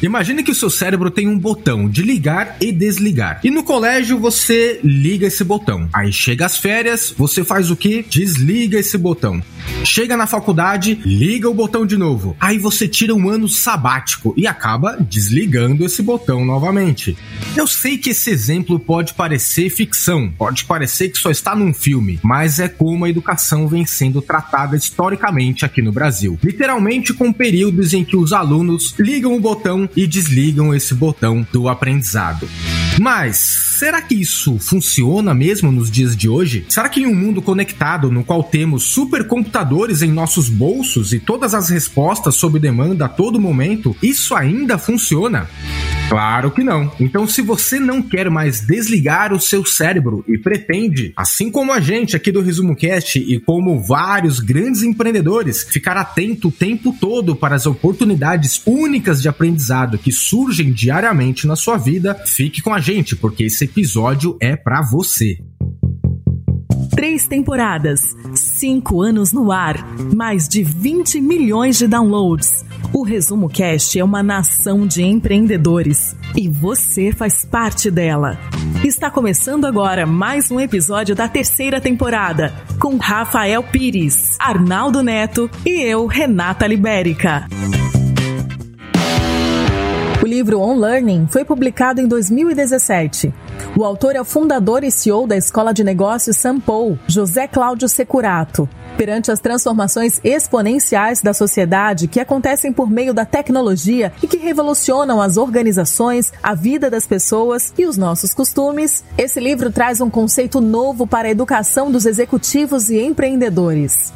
Imagine que o seu cérebro tem um botão de ligar e desligar. E no colégio você liga esse botão. Aí chega as férias, você faz o que? Desliga esse botão. Chega na faculdade, liga o botão de novo. Aí você tira um ano sabático e acaba desligando esse botão novamente. Eu sei que esse exemplo pode parecer ficção, pode parecer que só está num filme, mas é como a educação vem sendo tratada historicamente aqui no Brasil. Literalmente com períodos em que os alunos ligam o botão e desligam esse botão do aprendizado. Mas será que isso funciona mesmo nos dias de hoje? Será que em um mundo conectado no qual temos supercomputadores em nossos bolsos e todas as respostas sob demanda a todo momento, isso ainda funciona? Claro que não. Então, se você não quer mais desligar o seu cérebro e pretende, assim como a gente aqui do Resumo Cast e como vários grandes empreendedores, ficar atento o tempo todo para as oportunidades únicas de aprendizado que surgem diariamente na sua vida, fique com a gente, porque esse episódio é para você. Três temporadas, cinco anos no ar, mais de 20 milhões de downloads. O Resumo Cast é uma nação de empreendedores e você faz parte dela. Está começando agora mais um episódio da terceira temporada com Rafael Pires, Arnaldo Neto e eu, Renata Libérica. Livro On Learning foi publicado em 2017. O autor é o fundador e CEO da Escola de Negócios Sampo, José Cláudio Securato. Perante as transformações exponenciais da sociedade que acontecem por meio da tecnologia e que revolucionam as organizações, a vida das pessoas e os nossos costumes, esse livro traz um conceito novo para a educação dos executivos e empreendedores.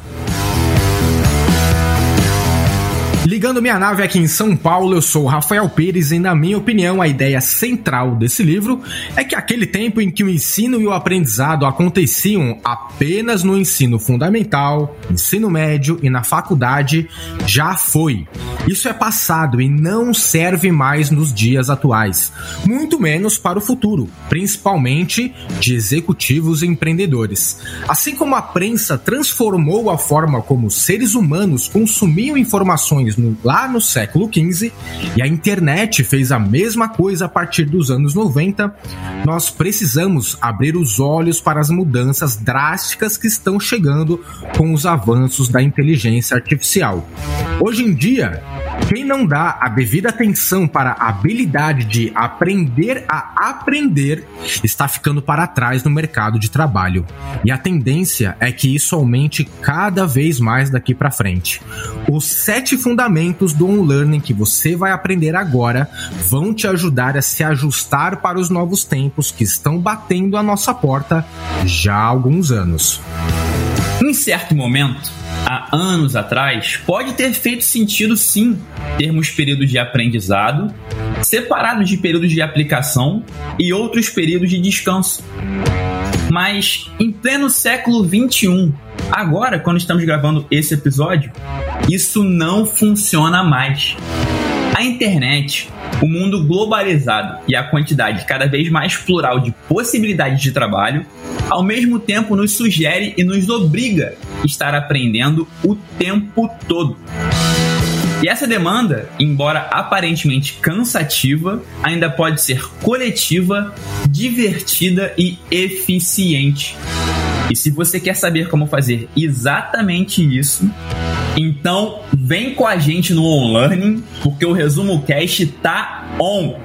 Ligando minha nave aqui em São Paulo, eu sou Rafael Pires e, na minha opinião, a ideia central desse livro é que aquele tempo em que o ensino e o aprendizado aconteciam apenas no ensino fundamental, ensino médio e na faculdade já foi. Isso é passado e não serve mais nos dias atuais, muito menos para o futuro, principalmente de executivos e empreendedores. Assim como a prensa transformou a forma como seres humanos consumiam informações no, lá no século XV e a internet fez a mesma coisa a partir dos anos 90, nós precisamos abrir os olhos para as mudanças drásticas que estão chegando com os avanços da inteligência artificial. Hoje em dia, quem não dá a devida atenção para a habilidade de aprender a aprender está ficando para trás no mercado de trabalho. E a tendência é que isso aumente cada vez mais daqui para frente. Os sete fundamentos do on-learning que você vai aprender agora vão te ajudar a se ajustar para os novos tempos que estão batendo a nossa porta já há alguns anos. Em certo momento, há anos atrás, pode ter feito sentido sim termos períodos de aprendizado separados de períodos de aplicação e outros períodos de descanso. Mas em pleno século 21, agora, quando estamos gravando esse episódio, isso não funciona mais. A internet, o mundo globalizado e a quantidade cada vez mais plural de possibilidades de trabalho, ao mesmo tempo nos sugere e nos obriga a estar aprendendo o tempo todo. E essa demanda, embora aparentemente cansativa, ainda pode ser coletiva, divertida e eficiente. E se você quer saber como fazer exatamente isso, então vem com a gente no OnLearning, porque o Resumo Cast tá on!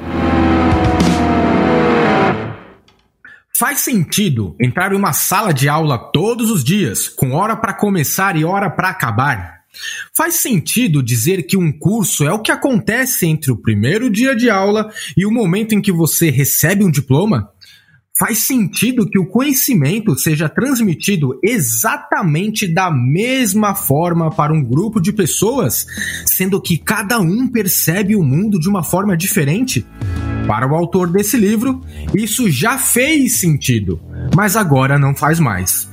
Faz sentido entrar em uma sala de aula todos os dias, com hora para começar e hora para acabar? Faz sentido dizer que um curso é o que acontece entre o primeiro dia de aula e o momento em que você recebe um diploma? Faz sentido que o conhecimento seja transmitido exatamente da mesma forma para um grupo de pessoas, sendo que cada um percebe o mundo de uma forma diferente? Para o autor desse livro, isso já fez sentido, mas agora não faz mais.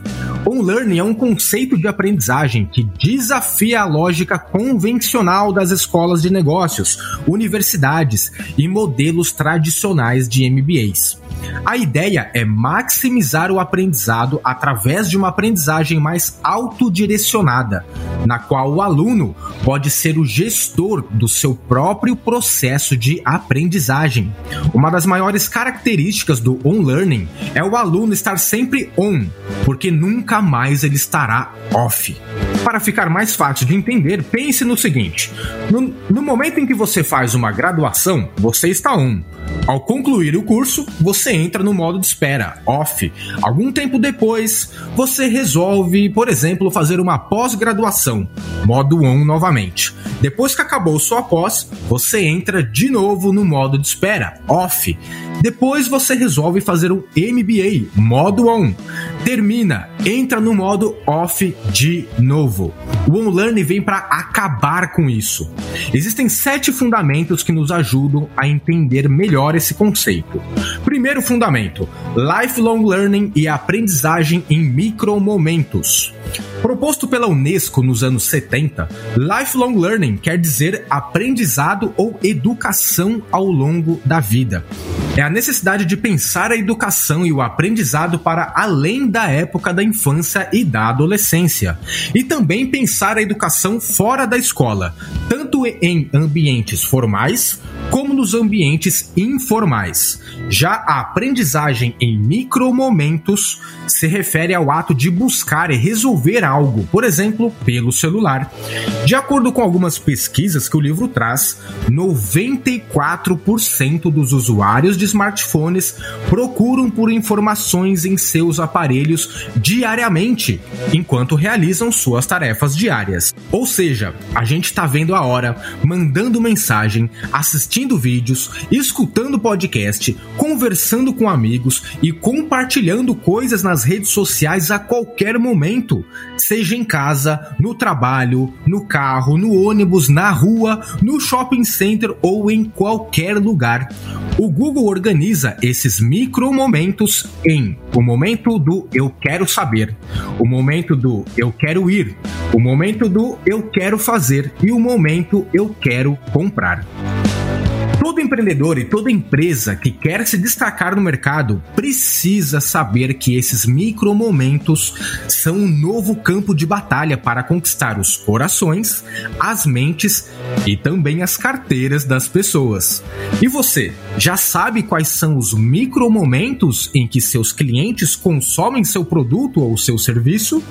On-learning é um conceito de aprendizagem que desafia a lógica convencional das escolas de negócios, universidades e modelos tradicionais de MBAs. A ideia é maximizar o aprendizado através de uma aprendizagem mais autodirecionada, na qual o aluno pode ser o gestor do seu próprio processo de aprendizagem. Uma das maiores características do on-learning é o aluno estar sempre on, porque nunca mais ele estará off. Para ficar mais fácil de entender, pense no seguinte: no, no momento em que você faz uma graduação, você está on. Ao concluir o curso, você entra no modo de espera, off. Algum tempo depois, você resolve, por exemplo, fazer uma pós-graduação, modo on novamente. Depois que acabou sua pós, você entra de novo no modo de espera, off. Depois você resolve fazer um MBA, modo on. Termina, entra no modo off de novo. O OnLearn vem para acabar com isso. Existem sete fundamentos que nos ajudam a entender melhor esse conceito. Primeiro fundamento: lifelong learning e aprendizagem em micromomentos. Proposto pela Unesco nos anos 70, lifelong learning quer dizer aprendizado ou educação ao longo da vida. É a necessidade de pensar a educação e o aprendizado para além da época da infância e da adolescência, e também pensar a educação fora da escola, tanto em ambientes formais nos ambientes informais. Já a aprendizagem em micromomentos se refere ao ato de buscar e resolver algo, por exemplo, pelo celular. De acordo com algumas pesquisas que o livro traz, 94% dos usuários de smartphones procuram por informações em seus aparelhos diariamente, enquanto realizam suas tarefas diárias. Ou seja, a gente está vendo a hora, mandando mensagem, assistindo vídeos, escutando podcast, conversando com amigos e compartilhando coisas nas redes sociais a qualquer momento, seja em casa, no trabalho, no carro, no ônibus, na rua, no shopping center ou em qualquer lugar. O Google organiza esses micro momentos em o momento do eu quero saber, o momento do eu quero ir, o momento do eu quero fazer e o momento eu quero comprar. Todo empreendedor e toda empresa que quer se destacar no mercado precisa saber que esses micro momentos são um novo campo de batalha para conquistar os corações, as mentes e também as carteiras das pessoas. E você, já sabe quais são os micro momentos em que seus clientes consomem seu produto ou seu serviço?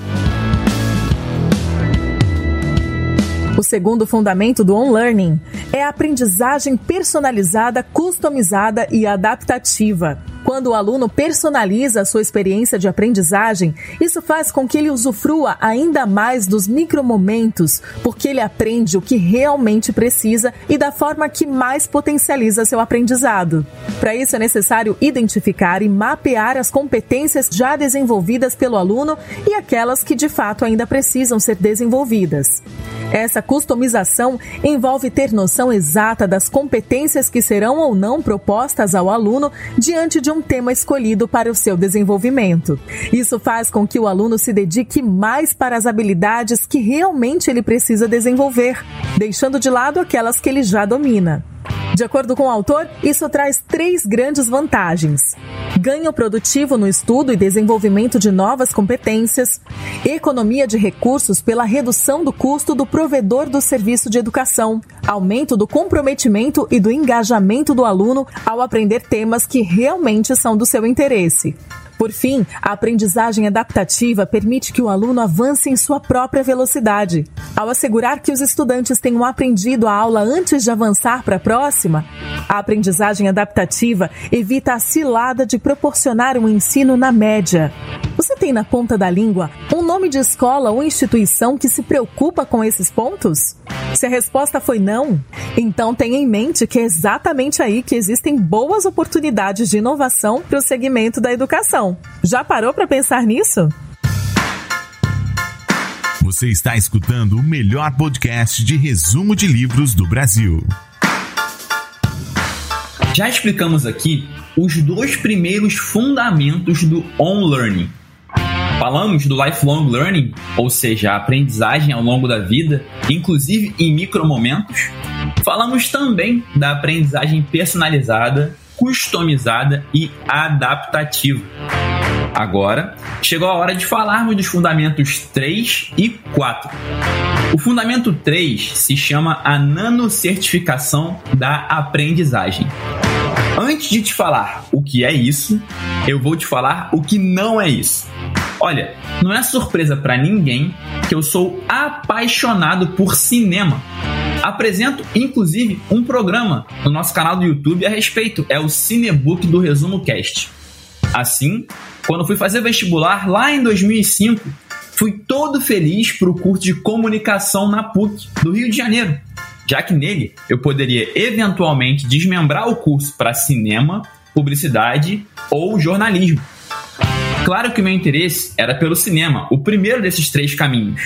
O segundo fundamento do on-learning é a aprendizagem personalizada, customizada e adaptativa. Quando o aluno personaliza a sua experiência de aprendizagem, isso faz com que ele usufrua ainda mais dos micromomentos, porque ele aprende o que realmente precisa e da forma que mais potencializa seu aprendizado. Para isso é necessário identificar e mapear as competências já desenvolvidas pelo aluno e aquelas que de fato ainda precisam ser desenvolvidas. Essa customização envolve ter noção exata das competências que serão ou não propostas ao aluno diante de um tema escolhido para o seu desenvolvimento. Isso faz com que o aluno se dedique mais para as habilidades que realmente ele precisa desenvolver, deixando de lado aquelas que ele já domina. De acordo com o autor, isso traz três grandes vantagens: ganho produtivo no estudo e desenvolvimento de novas competências, economia de recursos pela redução do custo do provedor do serviço de educação, aumento do comprometimento e do engajamento do aluno ao aprender temas que realmente são do seu interesse. Por fim, a aprendizagem adaptativa permite que o aluno avance em sua própria velocidade. Ao assegurar que os estudantes tenham aprendido a aula antes de avançar para a próxima, a aprendizagem adaptativa evita a cilada de proporcionar um ensino na média. Você tem na ponta da língua um nome de escola ou instituição que se preocupa com esses pontos? Se a resposta foi não, então tenha em mente que é exatamente aí que existem boas oportunidades de inovação para o segmento da educação. Já parou para pensar nisso? Você está escutando o melhor podcast de resumo de livros do Brasil. Já explicamos aqui os dois primeiros fundamentos do on-learning. Falamos do lifelong learning, ou seja, a aprendizagem ao longo da vida, inclusive em micromomentos. Falamos também da aprendizagem personalizada, customizada e adaptativa. Agora, chegou a hora de falarmos dos fundamentos 3 e 4. O fundamento 3 se chama a nanocertificação da aprendizagem. Antes de te falar o que é isso, eu vou te falar o que não é isso. Olha, não é surpresa para ninguém que eu sou apaixonado por cinema. Apresento, inclusive, um programa no nosso canal do YouTube a respeito. É o Cinebook do Resumo Cast. Assim, quando fui fazer vestibular lá em 2005, fui todo feliz para o curso de comunicação na PUC do Rio de Janeiro, já que nele eu poderia eventualmente desmembrar o curso para cinema, publicidade ou jornalismo. Claro que o meu interesse era pelo cinema, o primeiro desses três caminhos,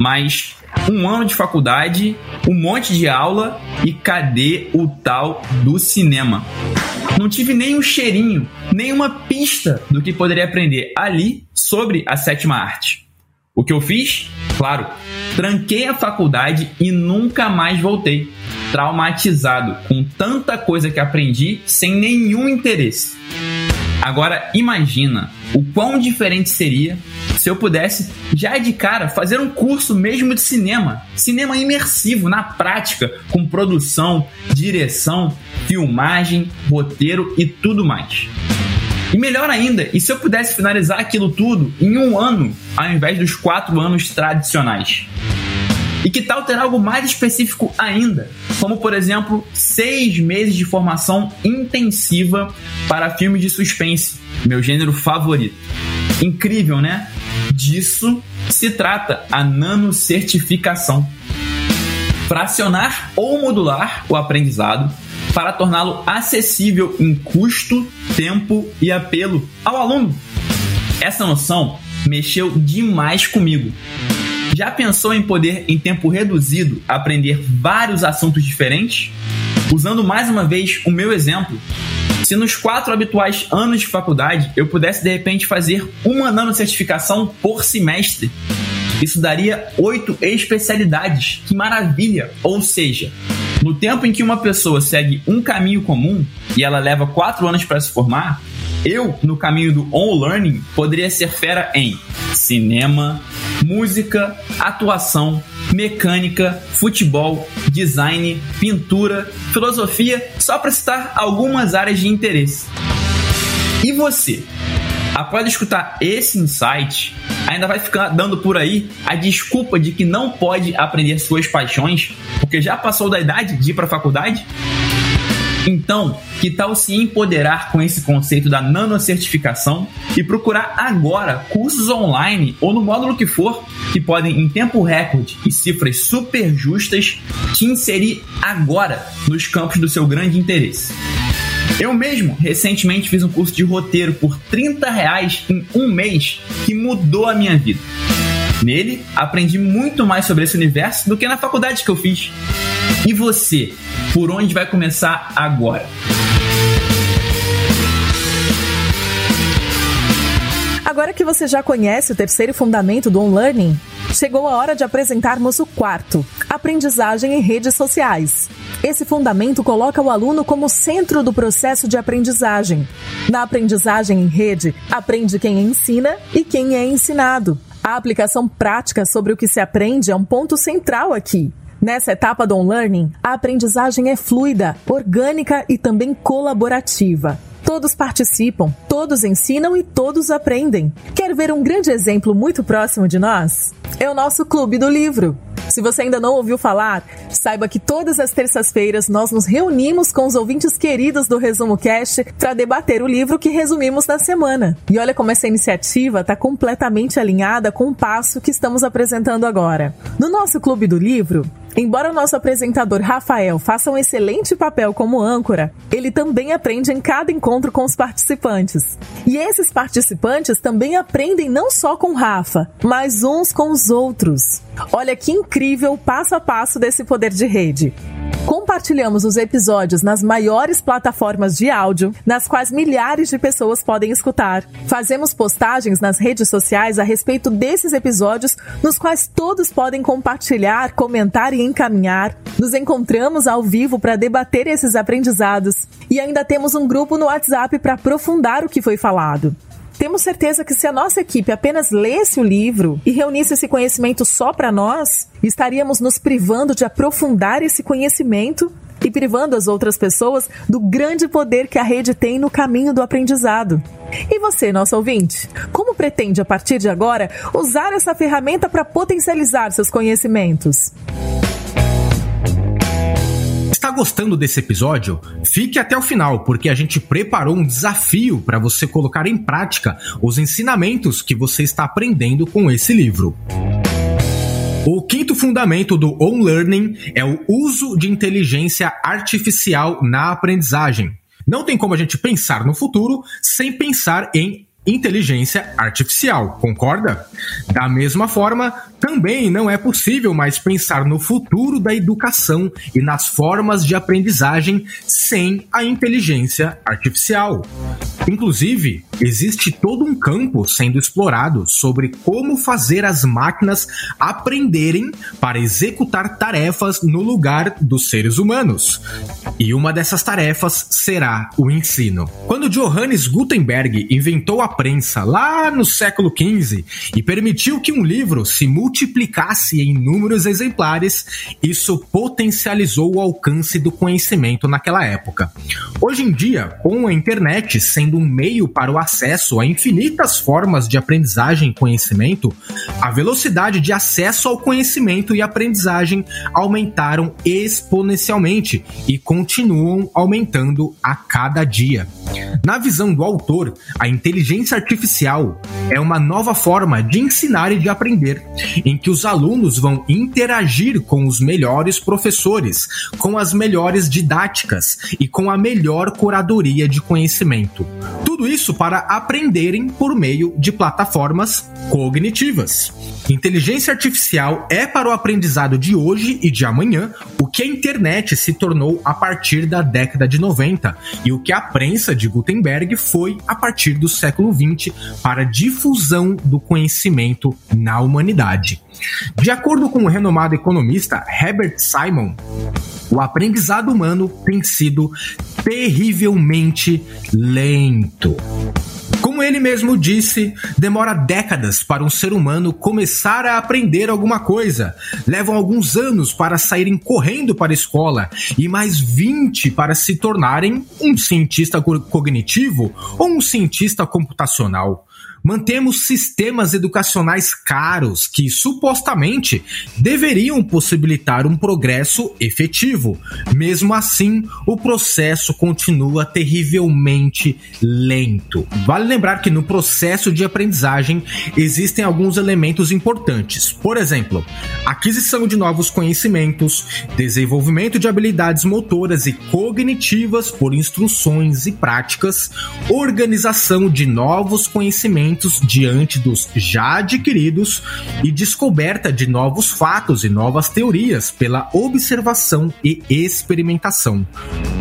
mas um ano de faculdade, um monte de aula e cadê o tal do cinema? Não tive nem um cheirinho, nem uma pista do que poderia aprender ali sobre a sétima arte. O que eu fiz? Claro, tranquei a faculdade e nunca mais voltei, traumatizado com tanta coisa que aprendi sem nenhum interesse. Agora imagina o quão diferente seria se eu pudesse já de cara fazer um curso mesmo de cinema, cinema imersivo na prática, com produção, direção, filmagem, roteiro e tudo mais. E melhor ainda, e se eu pudesse finalizar aquilo tudo em um ano, ao invés dos quatro anos tradicionais? E que tal ter algo mais específico ainda? Como, por exemplo, seis meses de formação intensiva para filmes de suspense, meu gênero favorito. Incrível, né? Disso se trata a nanocertificação. Fracionar ou modular o aprendizado para torná-lo acessível em custo, tempo e apelo ao aluno. Essa noção mexeu demais comigo. Já pensou em poder, em tempo reduzido, aprender vários assuntos diferentes? Usando mais uma vez o meu exemplo, se nos quatro habituais anos de faculdade eu pudesse de repente fazer uma nanocertificação por semestre, isso daria oito especialidades. Que maravilha! Ou seja, no tempo em que uma pessoa segue um caminho comum e ela leva quatro anos para se formar, eu, no caminho do on-learning, poderia ser fera em cinema, música, atuação, mecânica, futebol, design, pintura, filosofia, só para citar algumas áreas de interesse. E você? Após escutar esse insight, ainda vai ficar dando por aí a desculpa de que não pode aprender suas paixões porque já passou da idade de ir para a faculdade? Então, que tal se empoderar com esse conceito da nanocertificação e procurar agora cursos online ou no módulo que for que podem, em tempo recorde e cifras super justas, te inserir agora nos campos do seu grande interesse? Eu mesmo recentemente fiz um curso de roteiro por 30 reais em um mês que mudou a minha vida. Nele, aprendi muito mais sobre esse universo do que na faculdade que eu fiz. E você, por onde vai começar agora? Agora que você já conhece o terceiro fundamento do On-Learning, chegou a hora de apresentarmos o quarto: aprendizagem em redes sociais. Esse fundamento coloca o aluno como centro do processo de aprendizagem. Na aprendizagem em rede, aprende quem ensina e quem é ensinado. A aplicação prática sobre o que se aprende é um ponto central aqui. Nessa etapa do on-learning, a aprendizagem é fluida, orgânica e também colaborativa. Todos participam, todos ensinam e todos aprendem. Quer ver um grande exemplo muito próximo de nós? É o nosso Clube do Livro. Se você ainda não ouviu falar, saiba que todas as terças-feiras nós nos reunimos com os ouvintes queridos do Resumo Cast para debater o livro que resumimos na semana. E olha como essa iniciativa está completamente alinhada com o passo que estamos apresentando agora. No nosso Clube do Livro, Embora o nosso apresentador Rafael faça um excelente papel como âncora, ele também aprende em cada encontro com os participantes. E esses participantes também aprendem não só com Rafa, mas uns com os outros. Olha que incrível o passo a passo desse poder de rede. Compartilhamos os episódios nas maiores plataformas de áudio, nas quais milhares de pessoas podem escutar. Fazemos postagens nas redes sociais a respeito desses episódios, nos quais todos podem compartilhar, comentar e encaminhar. Nos encontramos ao vivo para debater esses aprendizados e ainda temos um grupo no WhatsApp para aprofundar o que foi falado. Temos certeza que se a nossa equipe apenas lesse o livro e reunisse esse conhecimento só para nós, estaríamos nos privando de aprofundar esse conhecimento e privando as outras pessoas do grande poder que a rede tem no caminho do aprendizado. E você, nosso ouvinte, como pretende a partir de agora usar essa ferramenta para potencializar seus conhecimentos? Está gostando desse episódio? Fique até o final, porque a gente preparou um desafio para você colocar em prática os ensinamentos que você está aprendendo com esse livro. O quinto fundamento do On Learning é o uso de inteligência artificial na aprendizagem. Não tem como a gente pensar no futuro sem pensar em inteligência artificial, concorda? Da mesma forma, também não é possível mais pensar no futuro da educação e nas formas de aprendizagem sem a inteligência artificial. Inclusive, existe todo um campo sendo explorado sobre como fazer as máquinas aprenderem para executar tarefas no lugar dos seres humanos. E uma dessas tarefas será o ensino. Quando Johannes Gutenberg inventou a prensa lá no século XV e permitiu que um livro se multiplicasse em inúmeros exemplares, isso potencializou o alcance do conhecimento naquela época. Hoje em dia, com a internet sendo um meio para o acesso a infinitas formas de aprendizagem e conhecimento, a velocidade de acesso ao conhecimento e aprendizagem aumentaram exponencialmente e continuam aumentando a cada dia. Na visão do autor, a inteligência artificial é uma nova forma de ensinar e de aprender, em que os alunos vão interagir com os melhores professores, com as melhores didáticas e com a melhor curadoria de conhecimento. Tudo isso para aprenderem por meio de plataformas cognitivas. Inteligência artificial é para o aprendizado de hoje e de amanhã o que a internet se tornou a partir da década de 90 e o que a prensa de Gutenberg foi a partir do século 20 para a difusão do conhecimento na humanidade. De acordo com o renomado economista Herbert Simon, o aprendizado humano tem sido terrivelmente lento. Como ele mesmo disse, demora décadas para um ser humano começar a aprender alguma coisa. Levam alguns anos para saírem correndo para a escola e mais 20 para se tornarem um cientista cognitivo ou um cientista computacional mantemos sistemas educacionais caros que supostamente deveriam possibilitar um progresso efetivo. Mesmo assim, o processo continua terrivelmente lento. Vale lembrar que no processo de aprendizagem existem alguns elementos importantes. Por exemplo, aquisição de novos conhecimentos, desenvolvimento de habilidades motoras e cognitivas por instruções e práticas, organização de novos conhecimentos diante dos já adquiridos e descoberta de novos fatos e novas teorias pela observação e experimentação.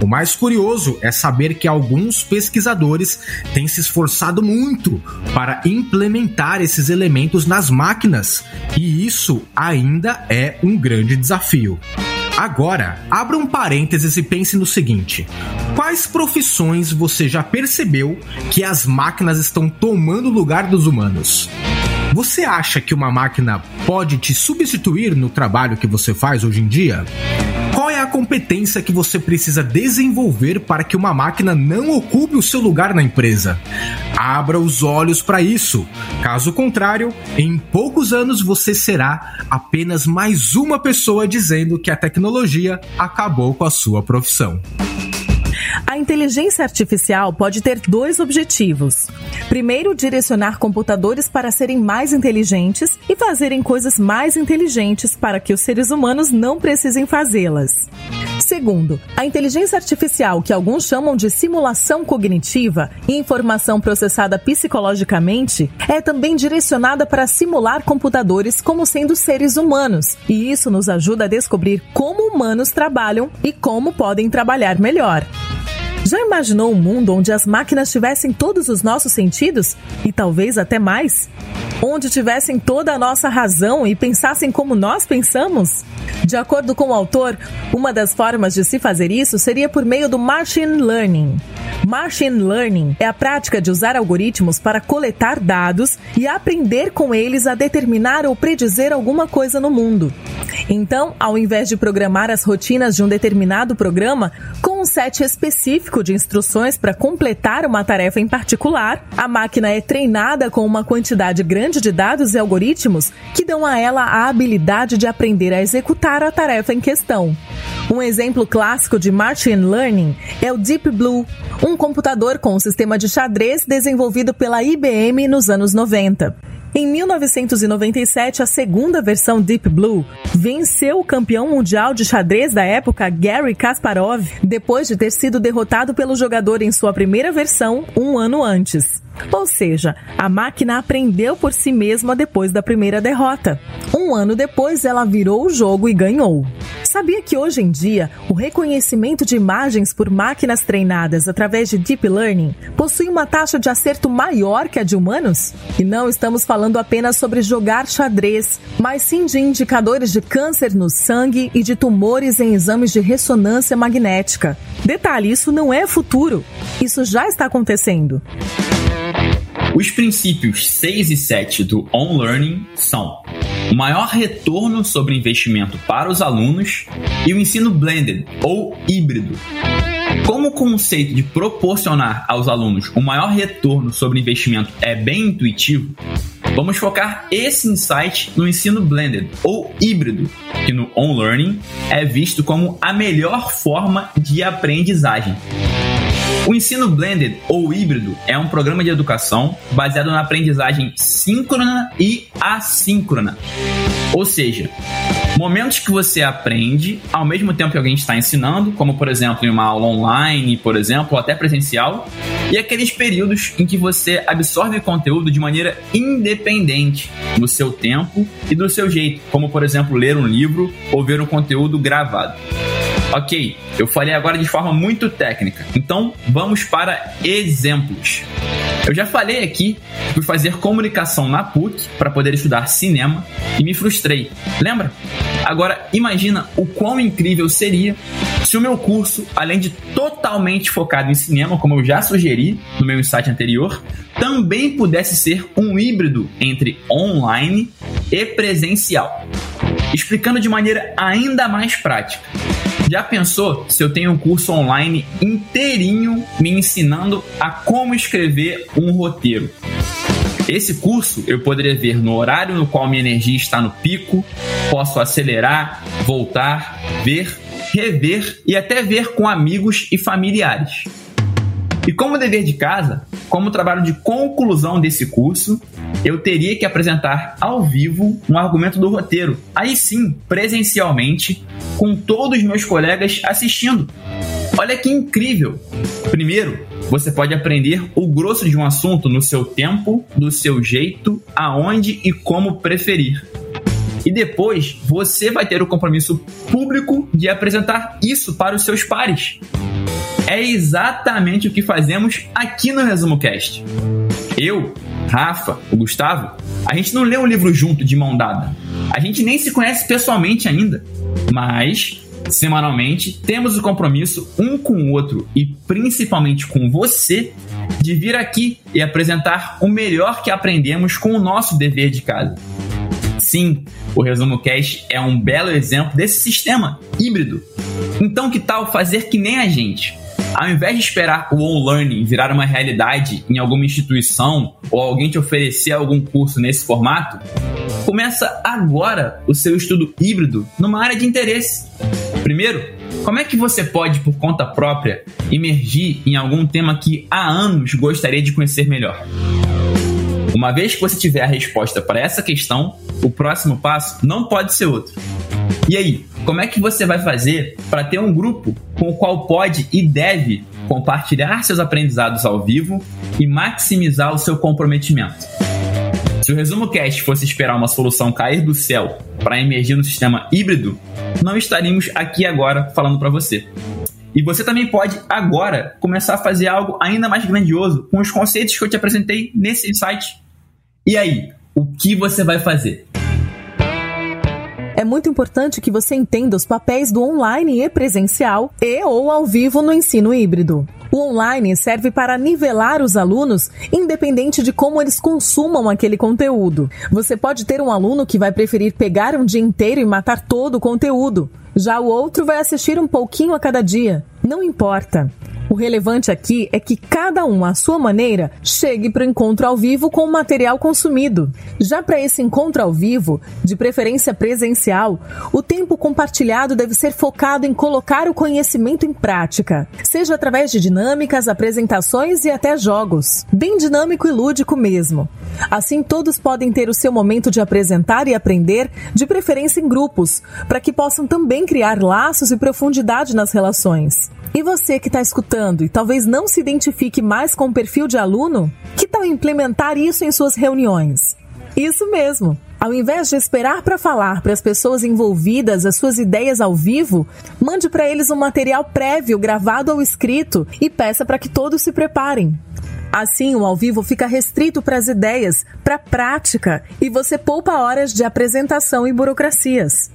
O mais curioso é saber que alguns pesquisadores têm se esforçado muito para implementar esses elementos nas máquinas, e isso ainda é um grande desafio. Agora, abra um parênteses e pense no seguinte: quais profissões você já percebeu que as máquinas estão tomando o lugar dos humanos? Você acha que uma máquina pode te substituir no trabalho que você faz hoje em dia? Competência que você precisa desenvolver para que uma máquina não ocupe o seu lugar na empresa? Abra os olhos para isso. Caso contrário, em poucos anos você será apenas mais uma pessoa dizendo que a tecnologia acabou com a sua profissão. A inteligência artificial pode ter dois objetivos. Primeiro, direcionar computadores para serem mais inteligentes e fazerem coisas mais inteligentes para que os seres humanos não precisem fazê-las. Segundo, a inteligência artificial, que alguns chamam de simulação cognitiva e informação processada psicologicamente, é também direcionada para simular computadores como sendo seres humanos, e isso nos ajuda a descobrir como humanos trabalham e como podem trabalhar melhor. Já imaginou um mundo onde as máquinas tivessem todos os nossos sentidos e talvez até mais? Onde tivessem toda a nossa razão e pensassem como nós pensamos? De acordo com o autor, uma das formas de se fazer isso seria por meio do machine learning. Machine Learning é a prática de usar algoritmos para coletar dados e aprender com eles a determinar ou predizer alguma coisa no mundo. Então, ao invés de programar as rotinas de um determinado programa com um set específico de instruções para completar uma tarefa em particular, a máquina é treinada com uma quantidade grande de dados e algoritmos que dão a ela a habilidade de aprender a executar a tarefa em questão. Um exemplo clássico de Machine Learning é o Deep Blue, um computador com um sistema de xadrez desenvolvido pela IBM nos anos 90. Em 1997, a segunda versão Deep Blue venceu o campeão mundial de xadrez da época, Gary Kasparov, depois de ter sido derrotado pelo jogador em sua primeira versão um ano antes. Ou seja, a máquina aprendeu por si mesma depois da primeira derrota. Um ano depois, ela virou o jogo e ganhou. Sabia que hoje em dia o reconhecimento de imagens por máquinas treinadas através de Deep Learning possui uma taxa de acerto maior que a de humanos? E não estamos falando apenas sobre jogar xadrez, mas sim de indicadores de câncer no sangue e de tumores em exames de ressonância magnética. Detalhe: isso não é futuro, isso já está acontecendo. Os princípios 6 e 7 do On Learning são o maior retorno sobre investimento para os alunos e o ensino blended ou híbrido. Como o conceito de proporcionar aos alunos o maior retorno sobre investimento é bem intuitivo, vamos focar esse insight no ensino blended ou híbrido, que no On Learning é visto como a melhor forma de aprendizagem. O ensino blended ou híbrido é um programa de educação baseado na aprendizagem síncrona e assíncrona. Ou seja, momentos que você aprende ao mesmo tempo que alguém está ensinando, como por exemplo em uma aula online, por exemplo, ou até presencial, e aqueles períodos em que você absorve conteúdo de maneira independente, no seu tempo e do seu jeito, como por exemplo ler um livro ou ver um conteúdo gravado. Ok, eu falei agora de forma muito técnica, então vamos para exemplos. Eu já falei aqui fui fazer comunicação na PUC para poder estudar cinema e me frustrei. Lembra? Agora imagina o quão incrível seria se o meu curso, além de totalmente focado em cinema, como eu já sugeri no meu insight anterior, também pudesse ser um híbrido entre online e presencial. Explicando de maneira ainda mais prática. Já pensou se eu tenho um curso online inteirinho me ensinando a como escrever um roteiro? Esse curso eu poderia ver no horário no qual minha energia está no pico, posso acelerar, voltar, ver, rever e até ver com amigos e familiares. E como dever de casa, como trabalho de conclusão desse curso, eu teria que apresentar ao vivo um argumento do roteiro, aí sim, presencialmente, com todos os meus colegas assistindo. Olha que incrível! Primeiro, você pode aprender o grosso de um assunto no seu tempo, do seu jeito, aonde e como preferir. E depois você vai ter o compromisso público de apresentar isso para os seus pares. É exatamente o que fazemos aqui no Resumo Cast. Eu, Rafa, o Gustavo, a gente não lê um livro junto de mão dada. A gente nem se conhece pessoalmente ainda. Mas, semanalmente, temos o compromisso um com o outro e principalmente com você de vir aqui e apresentar o melhor que aprendemos com o nosso dever de casa. Sim, o Resumo Cast é um belo exemplo desse sistema híbrido. Então, que tal fazer que nem a gente? Ao invés de esperar o on-learning virar uma realidade em alguma instituição ou alguém te oferecer algum curso nesse formato, começa agora o seu estudo híbrido numa área de interesse. Primeiro, como é que você pode, por conta própria, emergir em algum tema que há anos gostaria de conhecer melhor? Uma vez que você tiver a resposta para essa questão, o próximo passo não pode ser outro. E aí, como é que você vai fazer para ter um grupo com o qual pode e deve compartilhar seus aprendizados ao vivo e maximizar o seu comprometimento? Se o Resumo Cast fosse esperar uma solução cair do céu para emergir no sistema híbrido, não estaríamos aqui agora falando para você. E você também pode agora começar a fazer algo ainda mais grandioso com os conceitos que eu te apresentei nesse insight. E aí, o que você vai fazer? é muito importante que você entenda os papéis do online e presencial e ou ao vivo no ensino híbrido. O online serve para nivelar os alunos, independente de como eles consumam aquele conteúdo. Você pode ter um aluno que vai preferir pegar um dia inteiro e matar todo o conteúdo. Já o outro vai assistir um pouquinho a cada dia. Não importa. O relevante aqui é que cada um, à sua maneira, chegue para o encontro ao vivo com o material consumido. Já para esse encontro ao vivo, de preferência presencial, o tempo compartilhado deve ser focado em colocar o conhecimento em prática, seja através de dinâmicas, apresentações e até jogos. Bem dinâmico e lúdico mesmo. Assim, todos podem ter o seu momento de apresentar e aprender, de preferência em grupos, para que possam também criar laços e profundidade nas relações. E você que está escutando e talvez não se identifique mais com o perfil de aluno, que tal implementar isso em suas reuniões? Isso mesmo! Ao invés de esperar para falar para as pessoas envolvidas as suas ideias ao vivo, mande para eles um material prévio gravado ou escrito e peça para que todos se preparem. Assim, o ao vivo fica restrito para as ideias, para a prática e você poupa horas de apresentação e burocracias.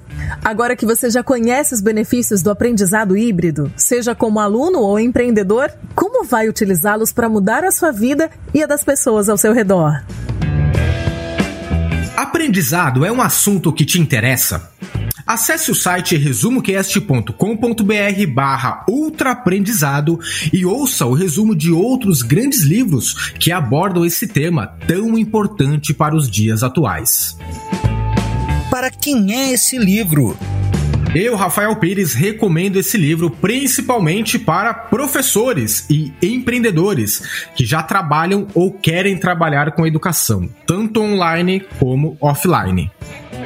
Agora que você já conhece os benefícios do aprendizado híbrido, seja como aluno ou empreendedor, como vai utilizá-los para mudar a sua vida e a das pessoas ao seu redor? Aprendizado é um assunto que te interessa? Acesse o site resumocast.com.br barra ultraaprendizado e ouça o resumo de outros grandes livros que abordam esse tema tão importante para os dias atuais para quem é esse livro? Eu, Rafael Pires, recomendo esse livro principalmente para professores e empreendedores que já trabalham ou querem trabalhar com educação, tanto online como offline.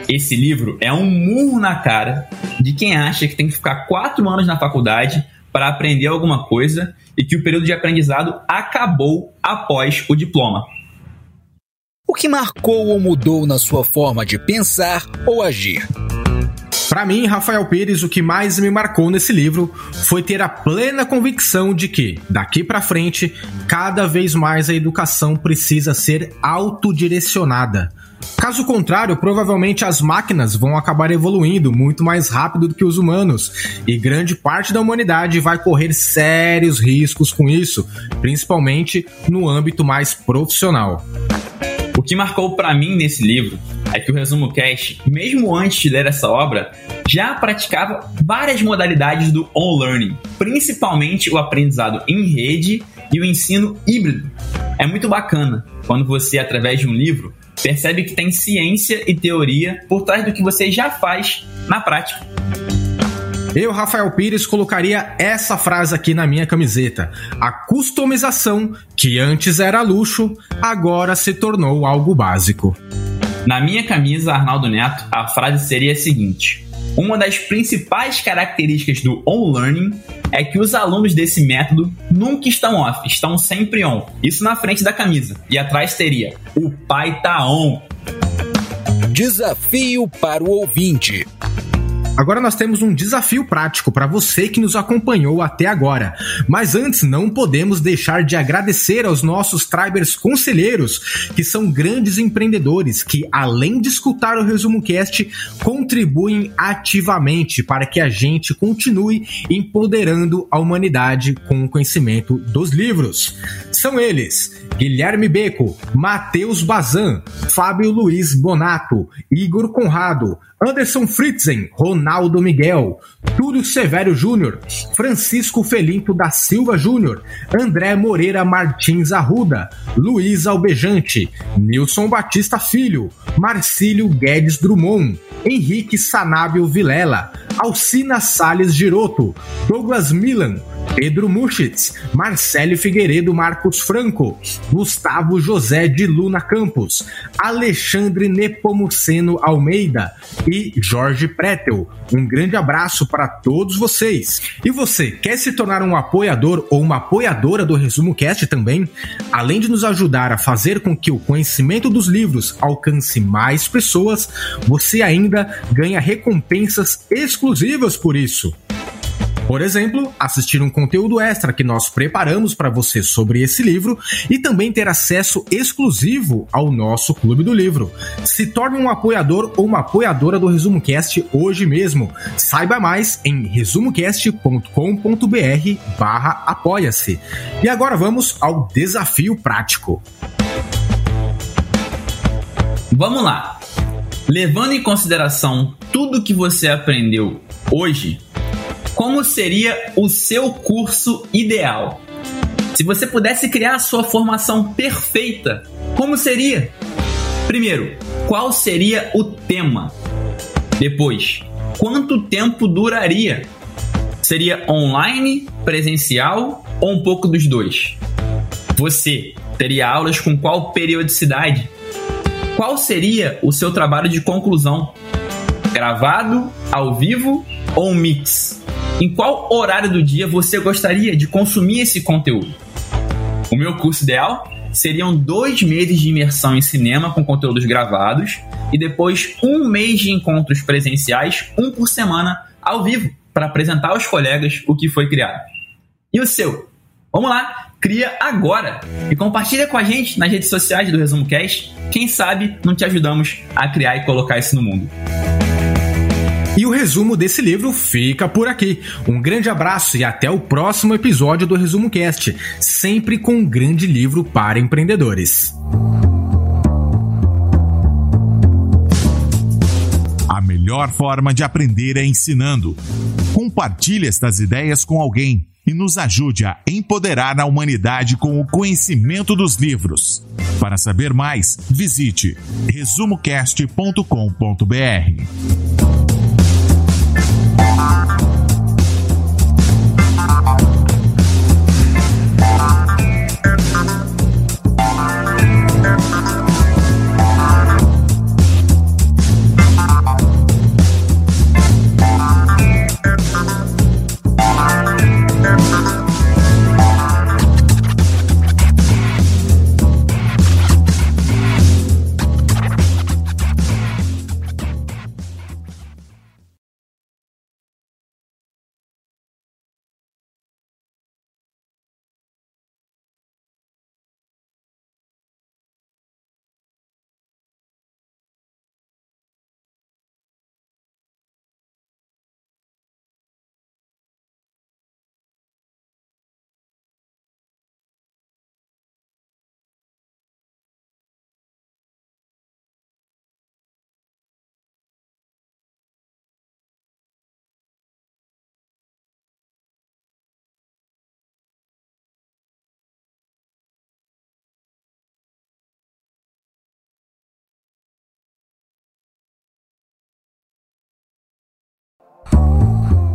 Esse livro é um murro na cara de quem acha que tem que ficar quatro anos na faculdade para aprender alguma coisa e que o período de aprendizado acabou após o diploma. O que marcou ou mudou na sua forma de pensar ou agir? Para mim, Rafael Pires, o que mais me marcou nesse livro foi ter a plena convicção de que, daqui para frente, cada vez mais a educação precisa ser autodirecionada. Caso contrário, provavelmente as máquinas vão acabar evoluindo muito mais rápido do que os humanos, e grande parte da humanidade vai correr sérios riscos com isso, principalmente no âmbito mais profissional. O que marcou para mim nesse livro é que o Resumo Cast, mesmo antes de ler essa obra, já praticava várias modalidades do on-learning, principalmente o aprendizado em rede e o ensino híbrido. É muito bacana quando você, através de um livro, percebe que tem ciência e teoria por trás do que você já faz na prática. Eu, Rafael Pires, colocaria essa frase aqui na minha camiseta. A customização, que antes era luxo, agora se tornou algo básico. Na minha camisa, Arnaldo Neto, a frase seria a seguinte: Uma das principais características do on-learning é que os alunos desse método nunca estão off, estão sempre on. Isso na frente da camisa. E atrás teria: O pai tá on. Desafio para o ouvinte. Agora nós temos um desafio prático para você que nos acompanhou até agora. Mas antes, não podemos deixar de agradecer aos nossos Tribers conselheiros, que são grandes empreendedores que, além de escutar o Resumo Cast, contribuem ativamente para que a gente continue empoderando a humanidade com o conhecimento dos livros. São eles: Guilherme Beco, Matheus Bazan, Fábio Luiz Bonato, Igor Conrado, Anderson Fritzen, Ronaldo Miguel, Túlio Severo Júnior, Francisco Felinto da Silva Júnior, André Moreira Martins Arruda, Luiz Albejante, Nilson Batista Filho, Marcílio Guedes Drummond, Henrique Sanábio Vilela, Alcina Sales Giroto, Douglas Milan, Pedro Muschitz, Marcelo Figueiredo Marcos Franco, Gustavo José de Luna Campos, Alexandre Nepomuceno Almeida e Jorge Pretel. Um grande abraço para todos vocês. E você, quer se tornar um apoiador ou uma apoiadora do Resumo Cast também? Além de nos ajudar a fazer com que o conhecimento dos livros alcance mais pessoas, você ainda ganha recompensas exclusivas por isso. Por exemplo, assistir um conteúdo extra que nós preparamos para você sobre esse livro e também ter acesso exclusivo ao nosso Clube do Livro. Se torne um apoiador ou uma apoiadora do Resumo Cast hoje mesmo. Saiba mais em resumocast.com.br barra apoia-se. E agora vamos ao desafio prático. Vamos lá. Levando em consideração tudo que você aprendeu hoje, como seria o seu curso ideal? Se você pudesse criar a sua formação perfeita, como seria? Primeiro, qual seria o tema? Depois, quanto tempo duraria? Seria online, presencial ou um pouco dos dois? Você teria aulas com qual periodicidade? Qual seria o seu trabalho de conclusão? Gravado, ao vivo ou um mix? Em qual horário do dia você gostaria de consumir esse conteúdo? O meu curso ideal seriam dois meses de imersão em cinema com conteúdos gravados e depois um mês de encontros presenciais, um por semana, ao vivo, para apresentar aos colegas o que foi criado. E o seu? Vamos lá, cria agora e compartilha com a gente nas redes sociais do Resumo Cast. Quem sabe não te ajudamos a criar e colocar isso no mundo. E o resumo desse livro fica por aqui. Um grande abraço e até o próximo episódio do Resumo Cast, sempre com um grande livro para empreendedores. A melhor forma de aprender é ensinando. Compartilhe estas ideias com alguém e nos ajude a empoderar a humanidade com o conhecimento dos livros. Para saber mais, visite resumocast.com.br. Música